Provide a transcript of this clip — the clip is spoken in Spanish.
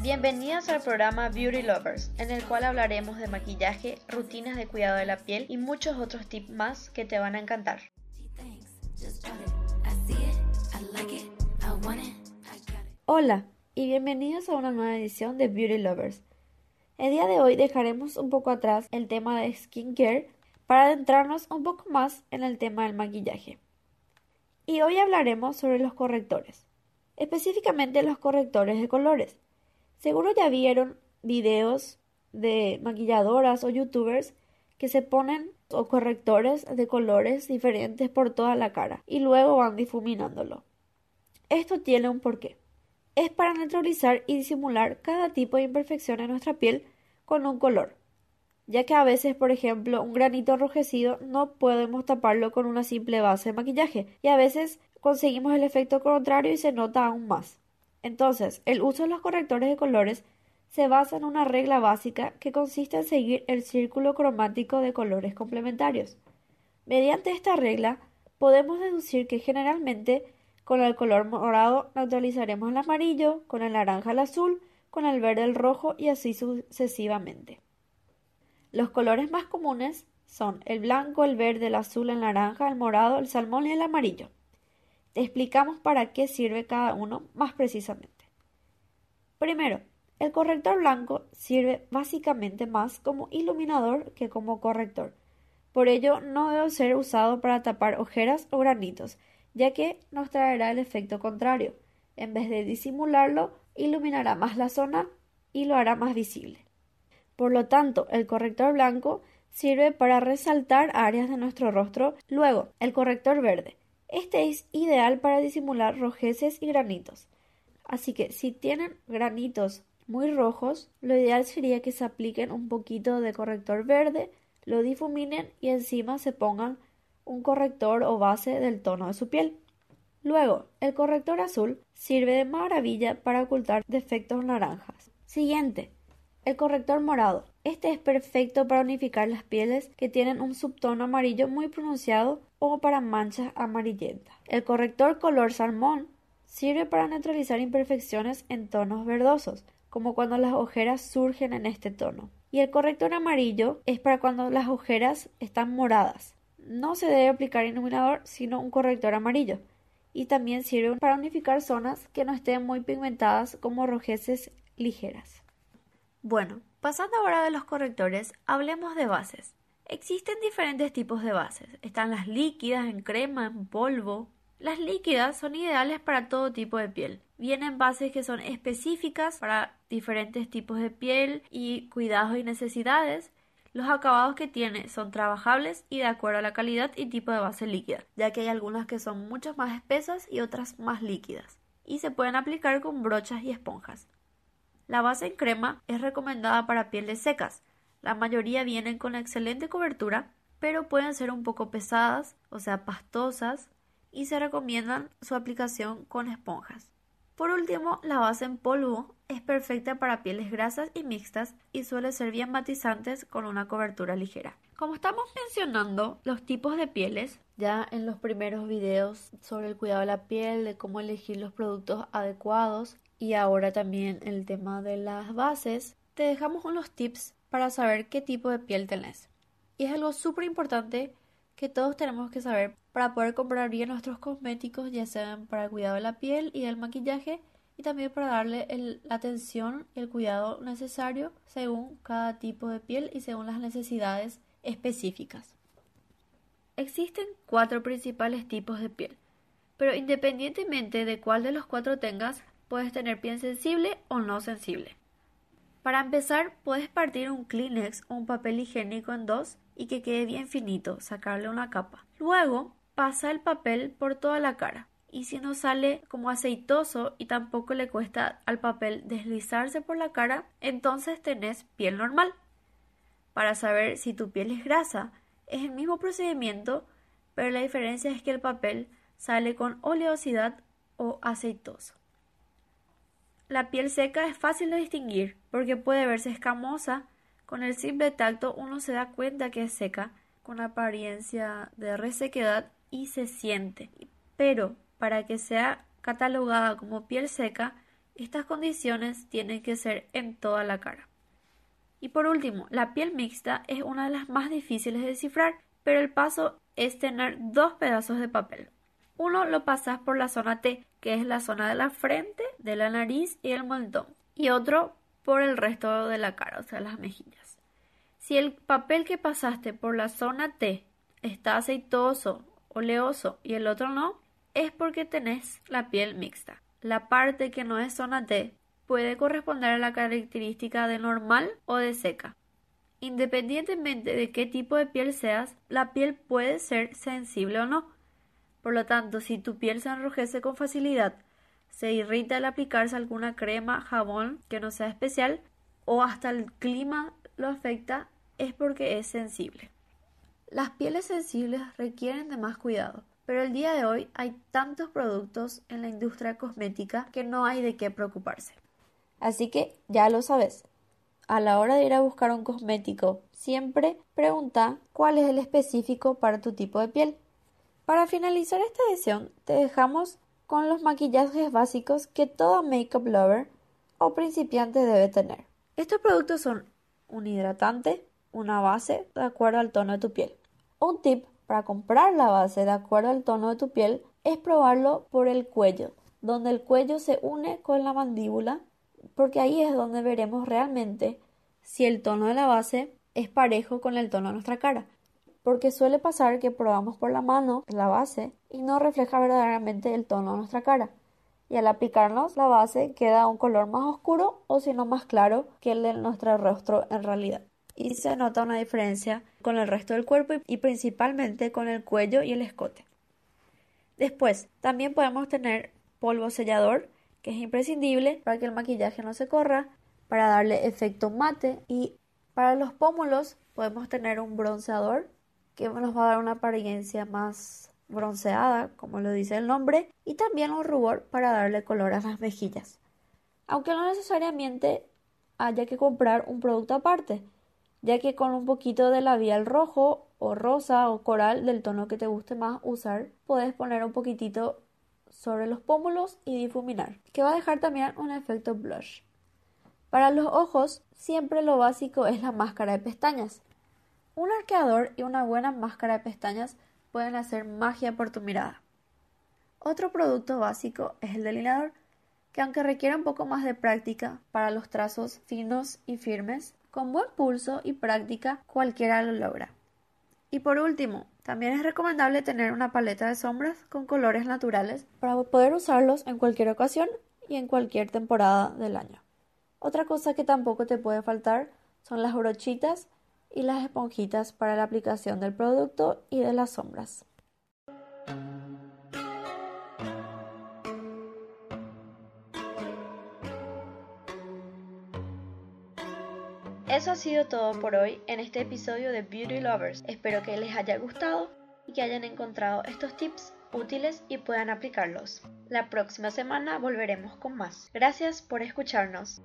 Bienvenidos al programa Beauty Lovers, en el cual hablaremos de maquillaje, rutinas de cuidado de la piel y muchos otros tips más que te van a encantar. Hola y bienvenidos a una nueva edición de Beauty Lovers. El día de hoy dejaremos un poco atrás el tema de skincare para adentrarnos un poco más en el tema del maquillaje. Y hoy hablaremos sobre los correctores, específicamente los correctores de colores. Seguro ya vieron videos de maquilladoras o youtubers que se ponen correctores de colores diferentes por toda la cara y luego van difuminándolo. Esto tiene un porqué. Es para neutralizar y disimular cada tipo de imperfección en nuestra piel con un color, ya que a veces, por ejemplo, un granito enrojecido no podemos taparlo con una simple base de maquillaje y a veces conseguimos el efecto contrario y se nota aún más. Entonces, el uso de los correctores de colores se basa en una regla básica que consiste en seguir el círculo cromático de colores complementarios. Mediante esta regla, podemos deducir que generalmente con el color morado neutralizaremos el amarillo, con el naranja el azul, con el verde el rojo y así sucesivamente. Los colores más comunes son el blanco, el verde, el azul, el naranja, el morado, el salmón y el amarillo. Te explicamos para qué sirve cada uno más precisamente. Primero, el corrector blanco sirve básicamente más como iluminador que como corrector. Por ello, no debe ser usado para tapar ojeras o granitos, ya que nos traerá el efecto contrario. En vez de disimularlo, iluminará más la zona y lo hará más visible. Por lo tanto, el corrector blanco sirve para resaltar áreas de nuestro rostro. Luego, el corrector verde este es ideal para disimular rojeces y granitos. Así que si tienen granitos muy rojos, lo ideal sería que se apliquen un poquito de corrector verde, lo difuminen y encima se pongan un corrector o base del tono de su piel. Luego, el corrector azul sirve de maravilla para ocultar defectos naranjas. Siguiente, el corrector morado. Este es perfecto para unificar las pieles que tienen un subtono amarillo muy pronunciado o para manchas amarillentas. El corrector color salmón sirve para neutralizar imperfecciones en tonos verdosos, como cuando las ojeras surgen en este tono. Y el corrector amarillo es para cuando las ojeras están moradas. No se debe aplicar iluminador, sino un corrector amarillo. Y también sirve para unificar zonas que no estén muy pigmentadas como rojeces ligeras. Bueno, pasando ahora de los correctores, hablemos de bases. Existen diferentes tipos de bases. Están las líquidas, en crema, en polvo. Las líquidas son ideales para todo tipo de piel. Vienen bases que son específicas para diferentes tipos de piel y cuidados y necesidades. Los acabados que tiene son trabajables y de acuerdo a la calidad y tipo de base líquida, ya que hay algunas que son mucho más espesas y otras más líquidas, y se pueden aplicar con brochas y esponjas. La base en crema es recomendada para pieles secas. La mayoría vienen con excelente cobertura, pero pueden ser un poco pesadas, o sea, pastosas, y se recomiendan su aplicación con esponjas. Por último, la base en polvo es perfecta para pieles grasas y mixtas y suele ser bien matizantes con una cobertura ligera. Como estamos mencionando los tipos de pieles, ya en los primeros videos sobre el cuidado de la piel, de cómo elegir los productos adecuados, y ahora también el tema de las bases, te dejamos unos tips para saber qué tipo de piel tenés. Y es algo súper importante que todos tenemos que saber para poder comprar bien nuestros cosméticos, ya sean para el cuidado de la piel y del maquillaje, y también para darle la atención y el cuidado necesario según cada tipo de piel y según las necesidades específicas. Existen cuatro principales tipos de piel, pero independientemente de cuál de los cuatro tengas, Puedes tener piel sensible o no sensible. Para empezar, puedes partir un Kleenex o un papel higiénico en dos y que quede bien finito, sacarle una capa. Luego, pasa el papel por toda la cara. Y si no sale como aceitoso y tampoco le cuesta al papel deslizarse por la cara, entonces tenés piel normal. Para saber si tu piel es grasa, es el mismo procedimiento, pero la diferencia es que el papel sale con oleosidad o aceitoso. La piel seca es fácil de distinguir, porque puede verse escamosa. Con el simple tacto uno se da cuenta que es seca, con apariencia de resequedad y se siente. Pero para que sea catalogada como piel seca, estas condiciones tienen que ser en toda la cara. Y por último, la piel mixta es una de las más difíciles de descifrar, pero el paso es tener dos pedazos de papel. Uno lo pasas por la zona T, que es la zona de la frente, de la nariz y el mentón, y otro por el resto de la cara, o sea, las mejillas. Si el papel que pasaste por la zona T está aceitoso, oleoso y el otro no, es porque tenés la piel mixta. La parte que no es zona T puede corresponder a la característica de normal o de seca. Independientemente de qué tipo de piel seas, la piel puede ser sensible o no. Por lo tanto, si tu piel se enrojece con facilidad, se irrita al aplicarse alguna crema, jabón que no sea especial, o hasta el clima lo afecta, es porque es sensible. Las pieles sensibles requieren de más cuidado, pero el día de hoy hay tantos productos en la industria cosmética que no hay de qué preocuparse. Así que ya lo sabes. A la hora de ir a buscar un cosmético, siempre pregunta cuál es el específico para tu tipo de piel. Para finalizar esta edición, te dejamos con los maquillajes básicos que todo makeup lover o principiante debe tener. Estos productos son un hidratante, una base de acuerdo al tono de tu piel. Un tip para comprar la base de acuerdo al tono de tu piel es probarlo por el cuello, donde el cuello se une con la mandíbula, porque ahí es donde veremos realmente si el tono de la base es parejo con el tono de nuestra cara porque suele pasar que probamos por la mano la base y no refleja verdaderamente el tono de nuestra cara. Y al aplicarnos la base queda un color más oscuro o si no más claro que el de nuestro rostro en realidad. Y se nota una diferencia con el resto del cuerpo y principalmente con el cuello y el escote. Después, también podemos tener polvo sellador, que es imprescindible para que el maquillaje no se corra, para darle efecto mate y para los pómulos podemos tener un bronceador que nos va a dar una apariencia más bronceada, como lo dice el nombre, y también un rubor para darle color a las mejillas. Aunque no necesariamente haya que comprar un producto aparte, ya que con un poquito de labial rojo o rosa o coral del tono que te guste más usar, puedes poner un poquitito sobre los pómulos y difuminar, que va a dejar también un efecto blush. Para los ojos, siempre lo básico es la máscara de pestañas. Un arqueador y una buena máscara de pestañas pueden hacer magia por tu mirada. Otro producto básico es el delineador, que aunque requiere un poco más de práctica para los trazos finos y firmes, con buen pulso y práctica cualquiera lo logra. Y por último, también es recomendable tener una paleta de sombras con colores naturales para poder usarlos en cualquier ocasión y en cualquier temporada del año. Otra cosa que tampoco te puede faltar son las brochitas y las esponjitas para la aplicación del producto y de las sombras. Eso ha sido todo por hoy en este episodio de Beauty Lovers. Espero que les haya gustado y que hayan encontrado estos tips útiles y puedan aplicarlos. La próxima semana volveremos con más. Gracias por escucharnos.